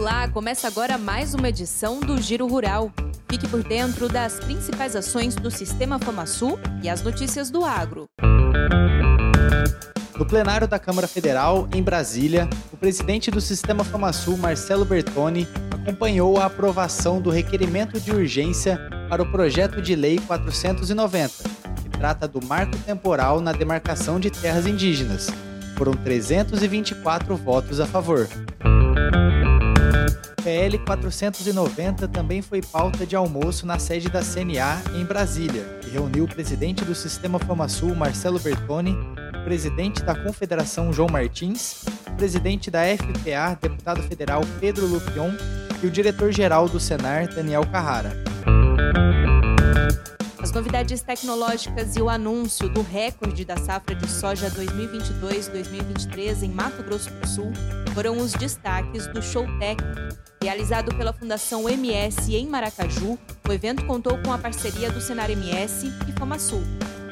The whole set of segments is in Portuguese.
Olá, começa agora mais uma edição do Giro Rural. Fique por dentro das principais ações do Sistema FamaSul e as notícias do agro. No plenário da Câmara Federal, em Brasília, o presidente do Sistema FamaSul, Marcelo Bertoni, acompanhou a aprovação do requerimento de urgência para o projeto de lei 490, que trata do marco temporal na demarcação de terras indígenas. Foram 324 votos a favor. PL 490 também foi pauta de almoço na sede da CNA em Brasília, que reuniu o presidente do Sistema FamaSul, Marcelo Bertoni, o presidente da Confederação, João Martins, o presidente da FPA, deputado federal Pedro Lupion e o diretor-geral do Senar, Daniel Carrara. As novidades tecnológicas e o anúncio do recorde da safra de soja 2022-2023 em Mato Grosso do Sul foram os destaques do Showtech, realizado pela Fundação MS em Maracaju. O evento contou com a parceria do Senar MS e FamaSul.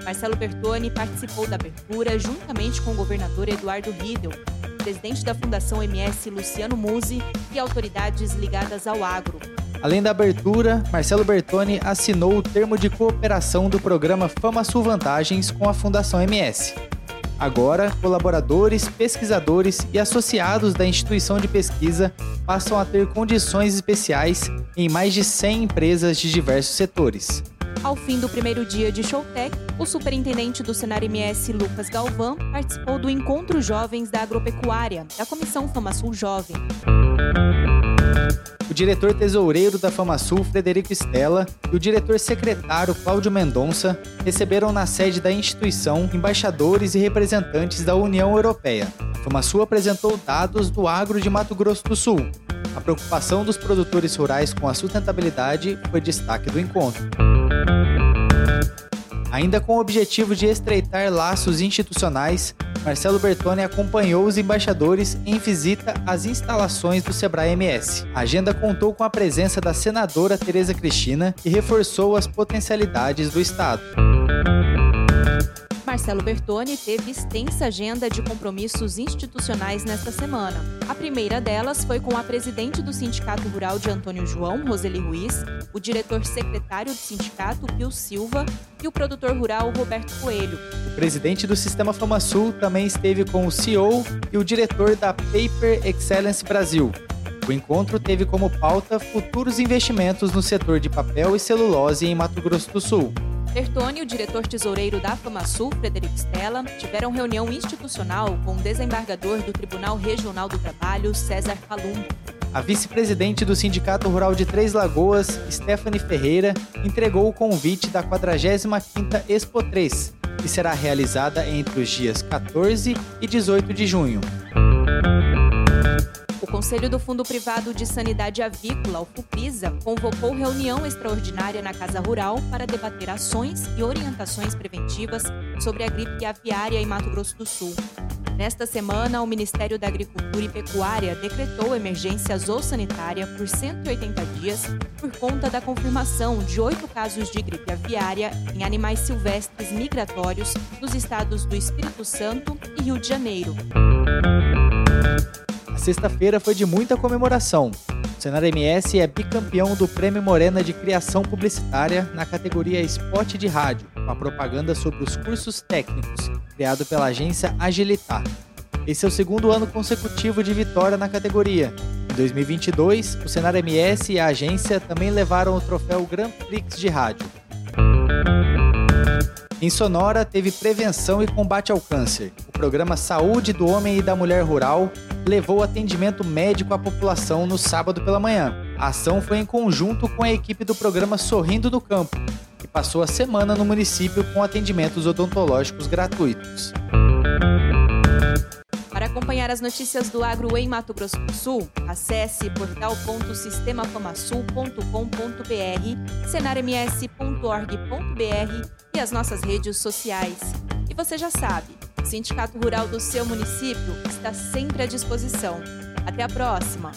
Marcelo Bertoni participou da abertura juntamente com o governador Eduardo Riedel, presidente da Fundação MS Luciano Musi e autoridades ligadas ao agro. Além da abertura, Marcelo Bertoni assinou o termo de cooperação do programa FamaSul Vantagens com a Fundação MS. Agora, colaboradores, pesquisadores e associados da instituição de pesquisa passam a ter condições especiais em mais de 100 empresas de diversos setores. Ao fim do primeiro dia de Showtech, o superintendente do Senar MS, Lucas Galvão, participou do Encontro Jovens da Agropecuária, da Comissão FamaSul Jovem diretor tesoureiro da FamaSul, Frederico Stella, e o diretor secretário, Cláudio Mendonça, receberam na sede da instituição embaixadores e representantes da União Europeia. A FamaSul apresentou dados do agro de Mato Grosso do Sul. A preocupação dos produtores rurais com a sustentabilidade foi destaque do encontro. Ainda com o objetivo de estreitar laços institucionais, Marcelo Bertoni acompanhou os embaixadores em visita às instalações do Sebrae MS. A agenda contou com a presença da senadora Tereza Cristina e reforçou as potencialidades do Estado. Marcelo Bertoni teve extensa agenda de compromissos institucionais nesta semana. A primeira delas foi com a presidente do Sindicato Rural de Antônio João, Roseli Ruiz, o diretor secretário do sindicato, Pio Silva, e o produtor rural, Roberto Coelho. O presidente do Sistema FamaSul também esteve com o CEO e o diretor da Paper Excellence Brasil, o encontro teve como pauta futuros investimentos no setor de papel e celulose em Mato Grosso do Sul. Bertone e o diretor tesoureiro da FamaSul, Frederico Stella, tiveram reunião institucional com o desembargador do Tribunal Regional do Trabalho, César Palumbo. A vice-presidente do Sindicato Rural de Três Lagoas, Stephanie Ferreira, entregou o convite da 45ª Expo 3, que será realizada entre os dias 14 e 18 de junho. Conselho do Fundo Privado de Sanidade Avícola, o FUPISA, convocou reunião extraordinária na Casa Rural para debater ações e orientações preventivas sobre a gripe aviária em Mato Grosso do Sul. Nesta semana, o Ministério da Agricultura e Pecuária decretou emergência zoossanitária por 180 dias por conta da confirmação de oito casos de gripe aviária em animais silvestres migratórios nos estados do Espírito Santo e Rio de Janeiro. Sexta-feira foi de muita comemoração. O Senar MS é bicampeão do Prêmio Morena de Criação Publicitária na categoria Spot de Rádio, com a propaganda sobre os cursos técnicos, criado pela agência Agilitar. Esse é o segundo ano consecutivo de vitória na categoria. Em 2022, o Senar MS e a agência também levaram o troféu Grand Prix de Rádio. Em Sonora, teve prevenção e combate ao câncer. O programa Saúde do Homem e da Mulher Rural levou atendimento médico à população no sábado pela manhã. A ação foi em conjunto com a equipe do programa Sorrindo do Campo, que passou a semana no município com atendimentos odontológicos gratuitos. Acompanhar as notícias do agro em Mato Grosso do Sul, acesse portal.sistemafamassul.com.br, senarms.org.br e as nossas redes sociais. E você já sabe, o Sindicato Rural do seu município está sempre à disposição. Até a próxima!